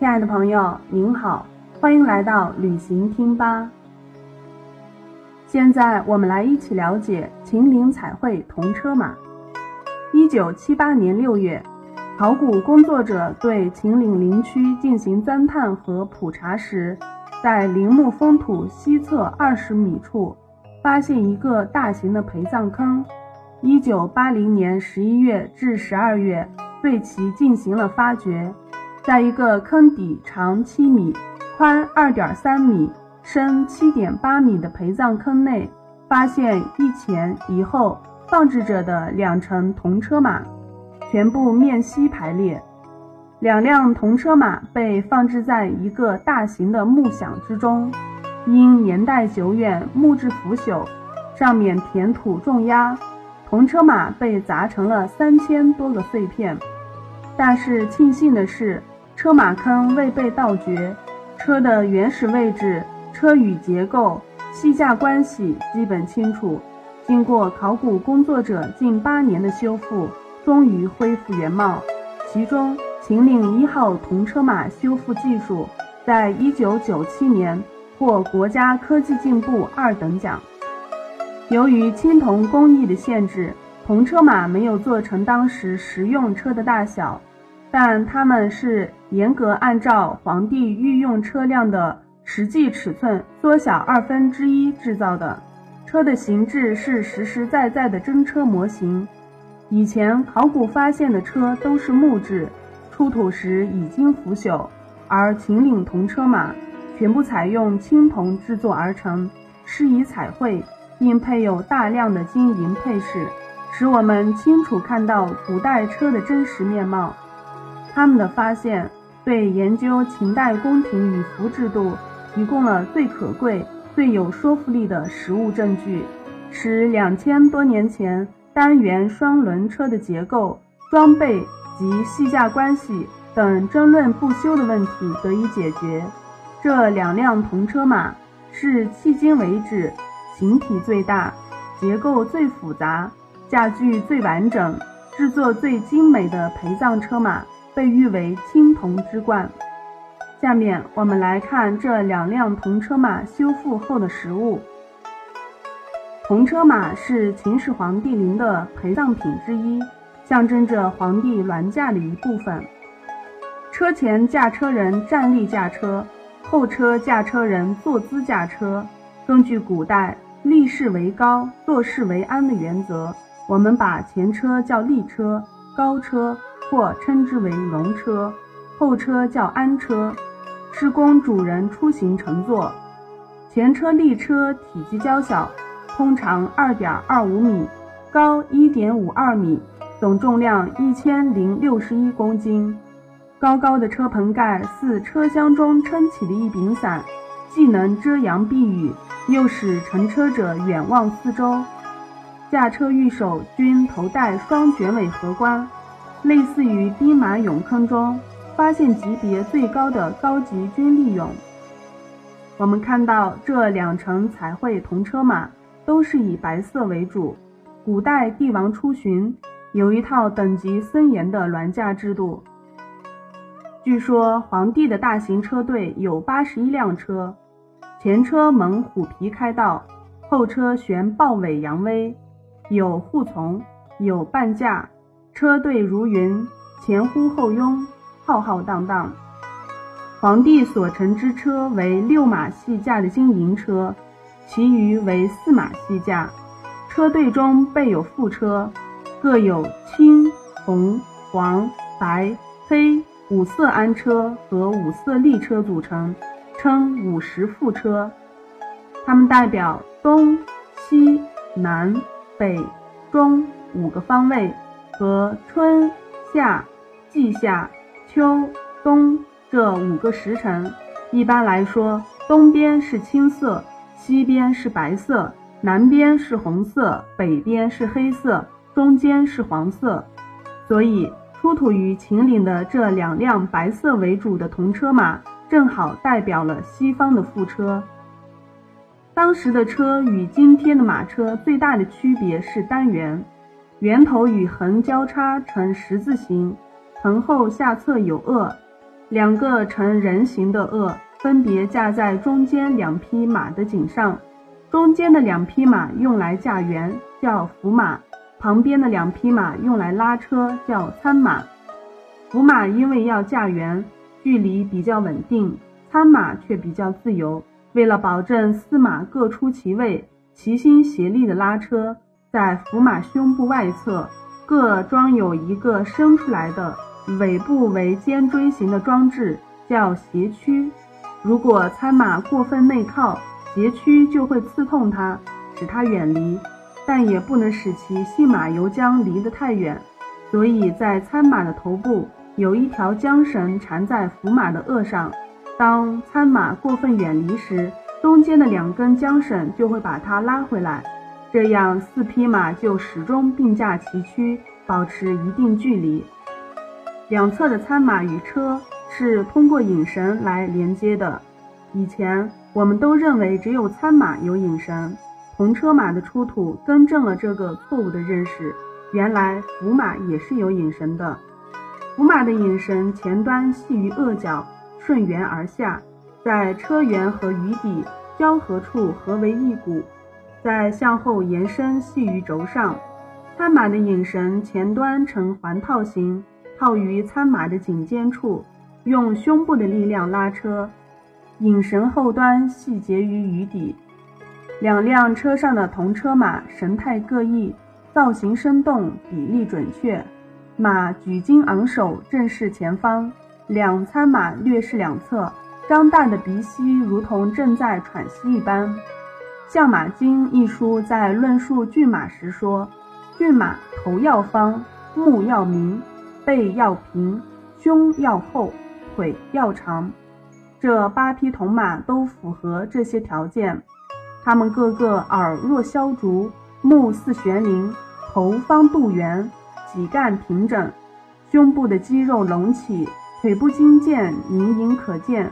亲爱的朋友，您好，欢迎来到旅行听吧。现在我们来一起了解秦岭彩绘铜车马。一九七八年六月，考古工作者对秦岭林区进行钻探和普查时，在陵墓封土西侧二十米处，发现一个大型的陪葬坑。一九八零年十一月至十二月，对其进行了发掘，在一个坑底长七米、宽二点三米、深七点八米的陪葬坑内，发现一前一后。放置着的两乘铜车马，全部面西排列。两辆铜车马被放置在一个大型的木箱之中，因年代久远，木质腐朽，上面填土重压，铜车马被砸成了三千多个碎片。但是庆幸的是，车马坑未被盗掘，车的原始位置、车与结构、系架关系基本清楚。经过考古工作者近八年的修复，终于恢复原貌。其中，秦岭一号铜车马修复技术，在一九九七年获国家科技进步二等奖。由于青铜工艺的限制，铜车马没有做成当时实用车的大小，但它们是严格按照皇帝御用车辆的实际尺寸缩小二分之一制造的。车的形制是实实在在的真车模型，以前考古发现的车都是木质，出土时已经腐朽，而秦岭铜车马全部采用青铜制作而成，施以彩绘，并配有大量的金银配饰，使我们清楚看到古代车的真实面貌。他们的发现对研究秦代宫廷礼服制度提供了最可贵。最有说服力的实物证据，使两千多年前单元双轮车的结构、装备及系架关系等争论不休的问题得以解决。这两辆铜车马是迄今为止形体最大、结构最复杂、驾具最完整、制作最精美的陪葬车马，被誉为青铜之冠。下面我们来看这两辆铜车马修复后的实物。铜车马是秦始皇帝陵的陪葬品之一，象征着皇帝銮驾的一部分。车前驾车人站立驾车，后车驾车人坐姿驾车。根据古代立势为高，坐势为安的原则，我们把前车叫立车、高车，或称之为龙车；后车叫安车。是供主人出行乘坐。前车立车体积较小，通常二点二五米，高一点五二米，总重量一千零六十一公斤。高高的车棚盖似车厢中撑起的一柄伞，既能遮阳避雨，又使乘车者远望四周。驾车御手均头戴双卷尾盒冠，类似于兵马俑坑中。发现级别最高的高级军利俑。我们看到这两乘彩绘铜车马都是以白色为主。古代帝王出巡有一套等级森严的銮驾制度。据说皇帝的大型车队有八十一辆车，前车蒙虎皮开道，后车悬豹尾扬威，有护从，有伴驾，车队如云，前呼后拥。浩浩荡荡，皇帝所乘之车为六马系驾的金银车，其余为四马系驾。车队中备有副车，各有青、红、黄、白、黑五色鞍车和五色立车组成，称五十副车。它们代表东西南北中五个方位和春夏季夏。秋冬这五个时辰，一般来说，东边是青色，西边是白色，南边是红色，北边是黑色，中间是黄色。所以，出土于秦岭的这两辆白色为主的铜车马，正好代表了西方的副车。当时的车与今天的马车最大的区别是单元，圆头与横交叉成十字形。横后下侧有颚，两个呈人形的轭分别架在中间两匹马的颈上，中间的两匹马用来驾辕，叫辅马；旁边的两匹马用来拉车，叫参马。辅马因为要驾辕，距离比较稳定，参马却比较自由。为了保证四马各出其位，齐心协力的拉车，在辅马胸部外侧各装有一个伸出来的。尾部为尖锥形的装置叫斜驱，如果参马过分内靠，斜驱就会刺痛它，使它远离，但也不能使其信马由缰离得太远。所以在参马的头部有一条缰绳缠在辅马的轭上，当参马过分远离时，中间的两根缰绳就会把它拉回来，这样四匹马就始终并驾齐驱，保持一定距离。两侧的参马与车是通过引绳来连接的。以前我们都认为只有参马有引绳，同车马的出土更正了这个错误的认识。原来辅马也是有引绳的。辅马的引绳前端系于轭角，顺缘而下，在车辕和鱼底交合处合为一股，再向后延伸系于轴上。参马的引绳前端呈环套形。套于参马的颈肩处，用胸部的力量拉车，引绳后端系结于鱼底。两辆车上的同车马神态各异，造型生动，比例准确。马举襟昂首，正视前方。两餐马略视两侧，张大的鼻息如同正在喘息一般。《相马经》一书在论述骏马时说：“骏马头要方，目要明。”背要平，胸要厚，腿要长，这八匹铜马都符合这些条件。它们个个耳若削竹，目似悬铃，头方肚圆，脊干平整，胸部的肌肉隆起，腿部筋腱隐隐可见，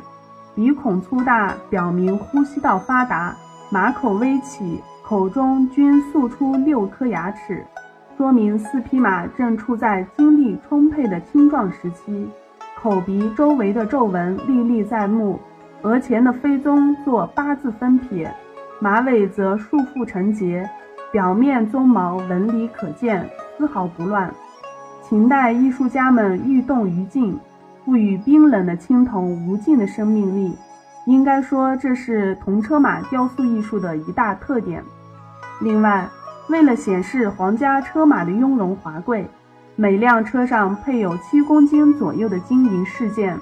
鼻孔粗大，表明呼吸道发达，马口微起，口中均塑出六颗牙齿。说明四匹马正处在精力充沛的青壮时期，口鼻周围的皱纹历历在目，额前的飞鬃做八字分撇，马尾则束缚成结，表面鬃毛纹理可见，丝毫不乱。秦代艺术家们欲动于静，赋予冰冷的青铜无尽的生命力，应该说这是铜车马雕塑艺术的一大特点。另外，为了显示皇家车马的雍容华贵，每辆车上配有七公斤左右的金银饰件，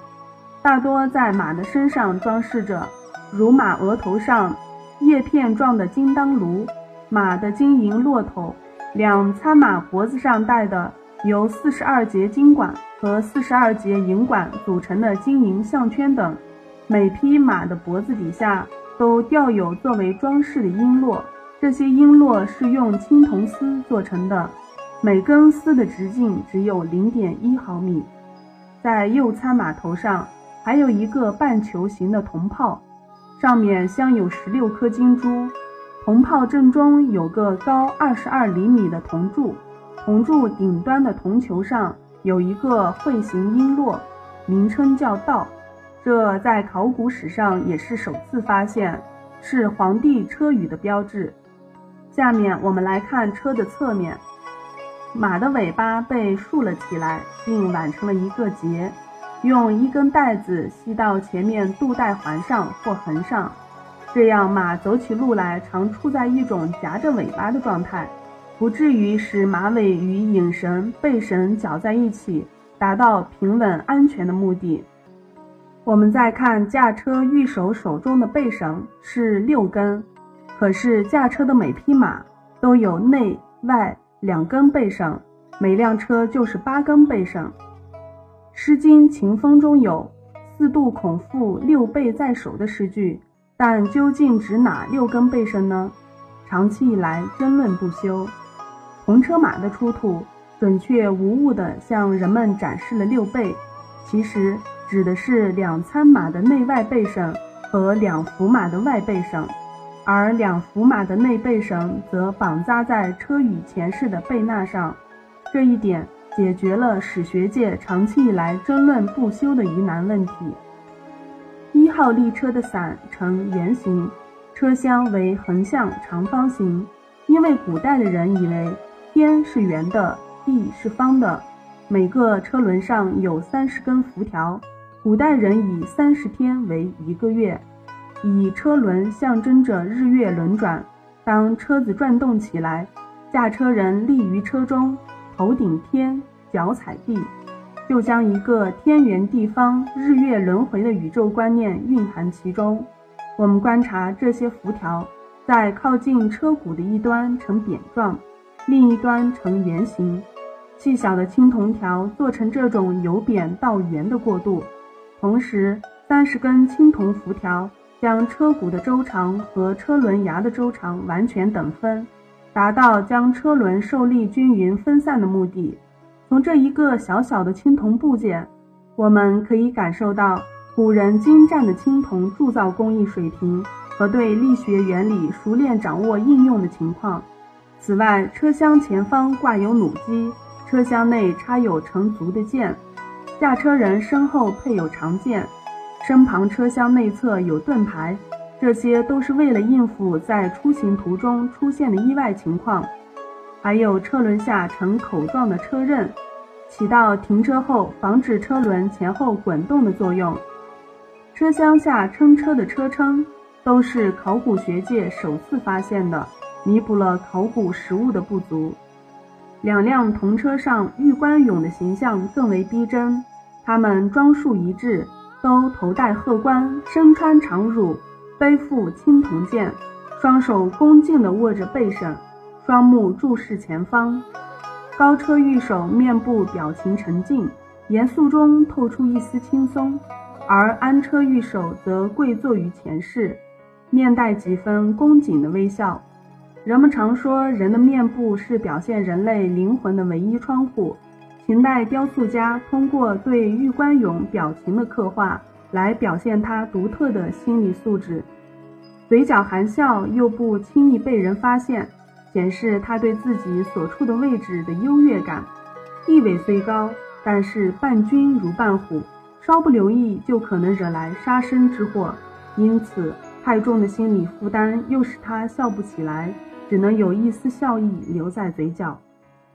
大多在马的身上装饰着，如马额头上叶片状的金当炉，马的金银骆头，两参马脖子上戴的由四十二节金管和四十二节银管组成的金银项圈等，每匹马的脖子底下都吊有作为装饰的璎珞。这些璎珞是用青铜丝做成的，每根丝的直径只有零点一毫米。在右参马头上还有一个半球形的铜炮，上面镶有十六颗金珠。铜炮正中有个高二十二厘米的铜柱，铜柱顶端的铜球上有一个会形璎珞，名称叫道。这在考古史上也是首次发现，是皇帝车舆的标志。下面我们来看车的侧面，马的尾巴被竖了起来，并挽成了一个结，用一根带子系到前面肚带环上或横上，这样马走起路来常处在一种夹着尾巴的状态，不至于使马尾与引绳、背绳绞在一起，达到平稳安全的目的。我们再看驾车御手手中的背绳是六根。可是驾车的每匹马都有内外两根背绳，每辆车就是八根背绳。《诗经·秦风》中有“四度孔父六背在手”的诗句，但究竟指哪六根背绳呢？长期以来争论不休。铜车马的出土准确无误地向人们展示了六背，其实指的是两参马的内外背绳和两辅马的外背绳。而两辅马的内背绳则绑扎在车与前饰的背纳上，这一点解决了史学界长期以来争论不休的疑难问题。一号列车的伞呈圆形，车厢为横向长方形，因为古代的人以为天是圆的，地是方的。每个车轮上有三十根辐条，古代人以三十天为一个月，以车轮象征着日月轮转。当车子转动起来，驾车人立于车中，头顶天，脚踩地，就将一个天圆地方、日月轮回的宇宙观念蕴含其中。我们观察这些辐条，在靠近车骨的一端呈扁状，另一端呈圆形。细小的青铜条做成这种由扁到圆的过渡，同时三十根青铜辐条。将车骨的周长和车轮牙的周长完全等分，达到将车轮受力均匀分散的目的。从这一个小小的青铜部件，我们可以感受到古人精湛的青铜铸造工艺水平和对力学原理熟练掌握应用的情况。此外，车厢前方挂有弩机，车厢内插有成足的箭，驾车人身后配有长剑。身旁车厢内侧有盾牌，这些都是为了应付在出行途中出现的意外情况。还有车轮下呈口状的车刃，起到停车后防止车轮前后滚动的作用。车厢下撑车的车撑都是考古学界首次发现的，弥补了考古实物的不足。两辆铜车上玉关俑的形象更为逼真，他们装束一致。都头戴鹤冠，身穿长襦，背负青铜剑，双手恭敬地握着背绳，双目注视前方。高车御手面部表情沉静，严肃中透出一丝轻松；而安车御手则跪坐于前室，面带几分恭谨的微笑。人们常说，人的面部是表现人类灵魂的唯一窗户。秦代雕塑家通过对玉冠俑表情的刻画，来表现他独特的心理素质。嘴角含笑又不轻易被人发现，显示他对自己所处的位置的优越感。地位虽高，但是伴君如伴虎，稍不留意就可能惹来杀身之祸。因此，太重的心理负担又使他笑不起来，只能有一丝笑意留在嘴角。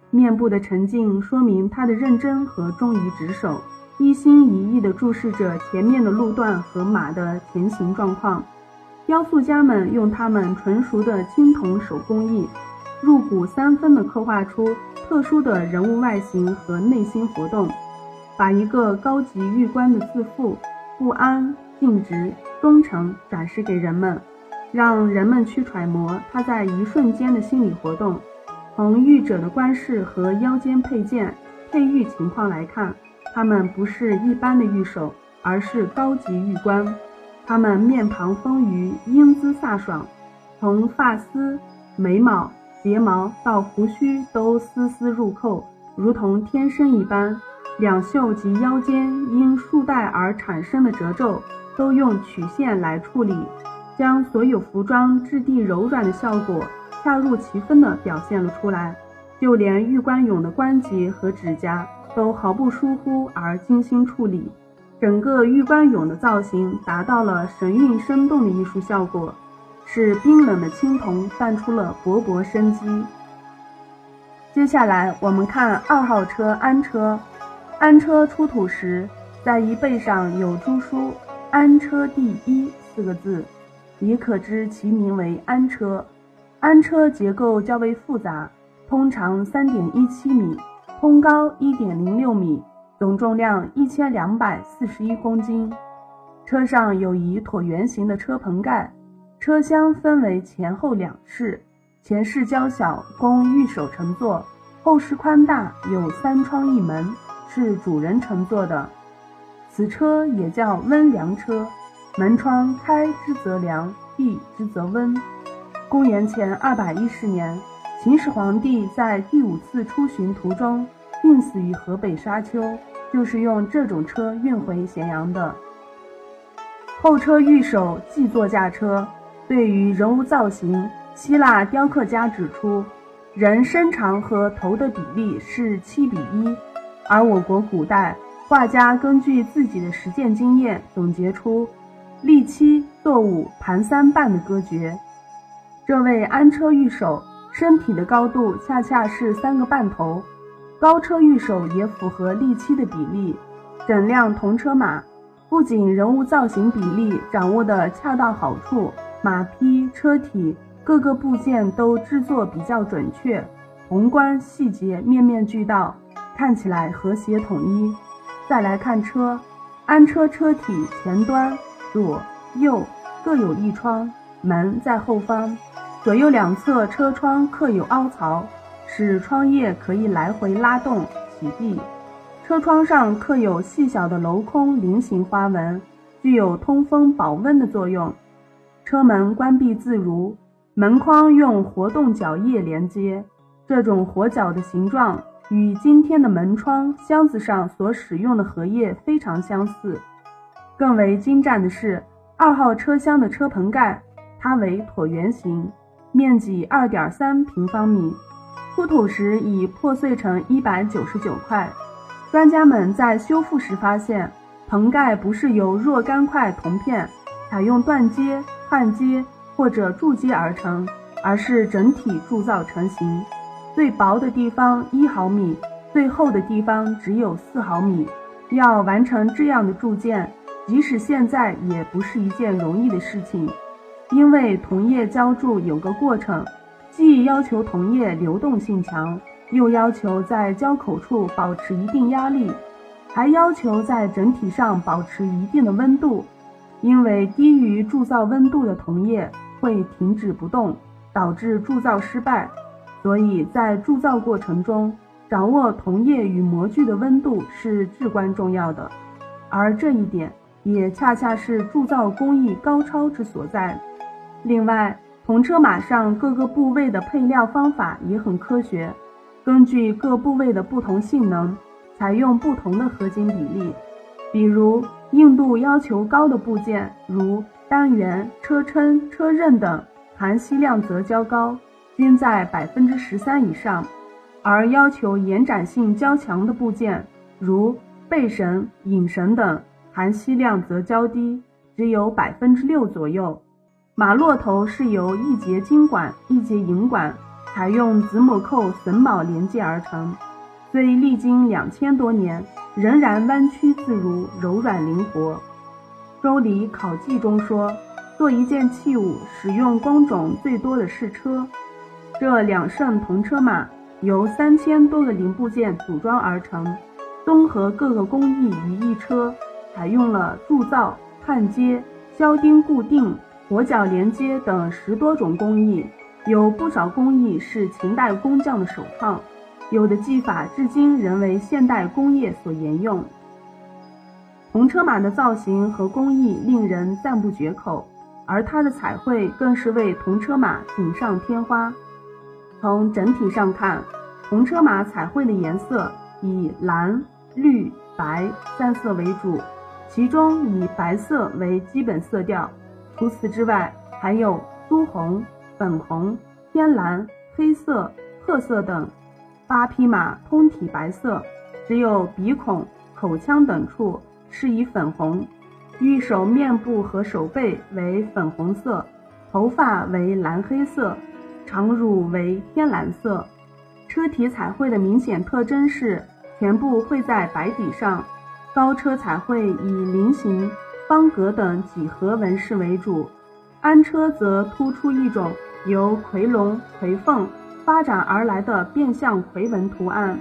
面部的沉静说明他的认真和忠于职守，一心一意地注视着前面的路段和马的前行状况。雕塑家们用他们纯熟的青铜手工艺，入骨三分地刻画出特殊的人物外形和内心活动，把一个高级玉官的自负、不安、尽职、忠诚展示给人们，让人们去揣摩他在一瞬间的心理活动。从玉者的冠饰和腰间佩剑、佩玉情况来看，他们不是一般的玉手，而是高级玉官。他们面庞丰腴，英姿飒爽，从发丝、眉毛、睫毛到胡须都丝丝入扣，如同天生一般。两袖及腰间因束带而产生的褶皱，都用曲线来处理，将所有服装质地柔软的效果。恰如其分地表现了出来，就连玉冠俑的关节和指甲都毫不疏忽而精心处理，整个玉冠俑的造型达到了神韵生动的艺术效果，使冰冷的青铜泛出了勃勃生机。接下来我们看二号车安车，安车出土时，在衣背上有朱书“安车第一”四个字，也可知其名为安车。安车结构较为复杂，通长三点一七米，通高一点零六米，总重量一千两百四十一公斤。车上有一椭圆形的车棚盖，车厢分为前后两室，前室较小，供御手乘坐；后室宽大，有三窗一门，是主人乘坐的。此车也叫温凉车，门窗开之则凉，闭之则温。公元前二百一十年，秦始皇帝在第五次出巡途中病死于河北沙丘，就是用这种车运回咸阳的。后车御手既坐驾车。对于人物造型，希腊雕刻家指出，人身长和头的比例是七比一，而我国古代画家根据自己的实践经验，总结出立七、坐五、盘三半的歌诀。这位安车御手身体的高度恰恰是三个半头，高车御手也符合立七的比例。整辆铜车马不仅人物造型比例掌握的恰到好处，马匹、车体各个部件都制作比较准确，宏观细节面面俱到，看起来和谐统一。再来看车，安车车体前端左右各有一窗，门在后方，左右两侧车窗各有凹槽，使窗叶可以来回拉动启闭。车窗上刻有细小的镂空菱形花纹，具有通风保温的作用。车门关闭自如，门框用活动角叶连接。这种活角的形状与今天的门窗箱子上所使用的荷叶非常相似。更为精湛的是，二号车厢的车棚盖，它为椭圆形，面积二点三平方米，出土时已破碎成一百九十九块。专家们在修复时发现，棚盖不是由若干块铜片采用断接、焊接或者铸接而成，而是整体铸造成型。最薄的地方一毫米，最厚的地方只有四毫米。要完成这样的铸件，即使现在也不是一件容易的事情，因为铜液浇铸有个过程，既要求铜液流动性强。又要求在浇口处保持一定压力，还要求在整体上保持一定的温度，因为低于铸造温度的铜液会停止不动，导致铸造失败。所以在铸造过程中，掌握铜液与模具的温度是至关重要的，而这一点也恰恰是铸造工艺高超之所在。另外，铜车马上各个部位的配料方法也很科学。根据各部位的不同性能，采用不同的合金比例。比如硬度要求高的部件，如单元、车撑、车刃等，含锡量则较高，均在百分之十三以上；而要求延展性较强的部件，如背绳、引绳等，含锡量则较低，只有百分之六左右。马骆头是由一节金管、一节银管。采用子母扣榫卯连接而成，虽历经两千多年，仍然弯曲自如、柔软灵活。《周礼·考记》中说：“做一件器物，使用工种最多的是车。”这两乘铜车马由三千多个零部件组装而成，综合各个工艺于一车，采用了铸造、焊接、销钉固定、活角连接等十多种工艺。有不少工艺是秦代工匠的首创，有的技法至今仍为现代工业所沿用。铜车马的造型和工艺令人赞不绝口，而它的彩绘更是为铜车马锦上添花。从整体上看，铜车马彩绘的颜色以蓝、绿、白三色为主，其中以白色为基本色调。除此之外，还有朱红。粉红、天蓝、黑色、褐色等，八匹马通体白色，只有鼻孔、口腔等处是以粉红。御手面部和手背为粉红色，头发为蓝黑色，长乳为天蓝色。车体彩绘的明显特征是全部绘在白底上，高车彩绘以菱形、方格等几何纹饰为主，安车则突出一种。由夔龙、夔凤发展而来的变相夔纹图案，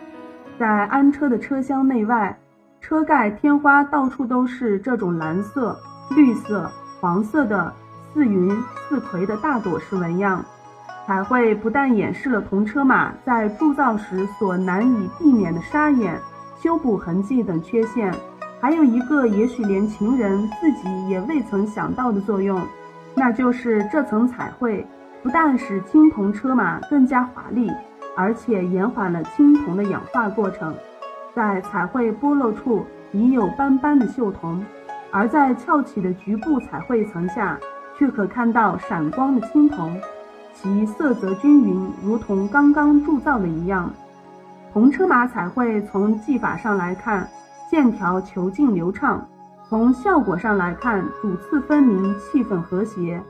在安车的车厢内外，车盖天花到处都是这种蓝色、绿色、黄色的似云似葵的大朵式纹样。彩绘不但掩饰了铜车马在铸造时所难以避免的沙眼、修补痕迹等缺陷，还有一个也许连秦人自己也未曾想到的作用，那就是这层彩绘。不但使青铜车马更加华丽，而且延缓了青铜的氧化过程。在彩绘剥落处已有斑斑的锈铜，而在翘起的局部彩绘层下，却可看到闪光的青铜，其色泽均匀，如同刚刚铸造的一样。铜车马彩绘从技法上来看，线条遒劲流畅；从效果上来看，主次分明，气氛和谐。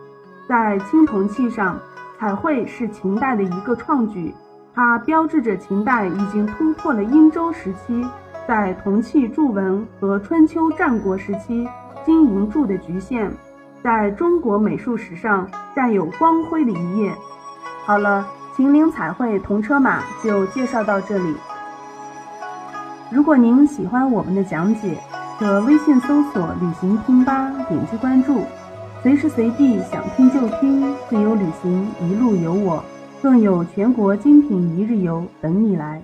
在青铜器上，彩绘是秦代的一个创举，它标志着秦代已经突破了殷周时期在铜器铸文和春秋战国时期金银铸的局限，在中国美术史上占有光辉的一页。好了。秦岭彩绘铜车马就介绍到这里。如果您喜欢我们的讲解，可微信搜索“旅行听吧”，点击关注，随时随地想听就听，自由旅行一路有我，更有全国精品一日游等你来。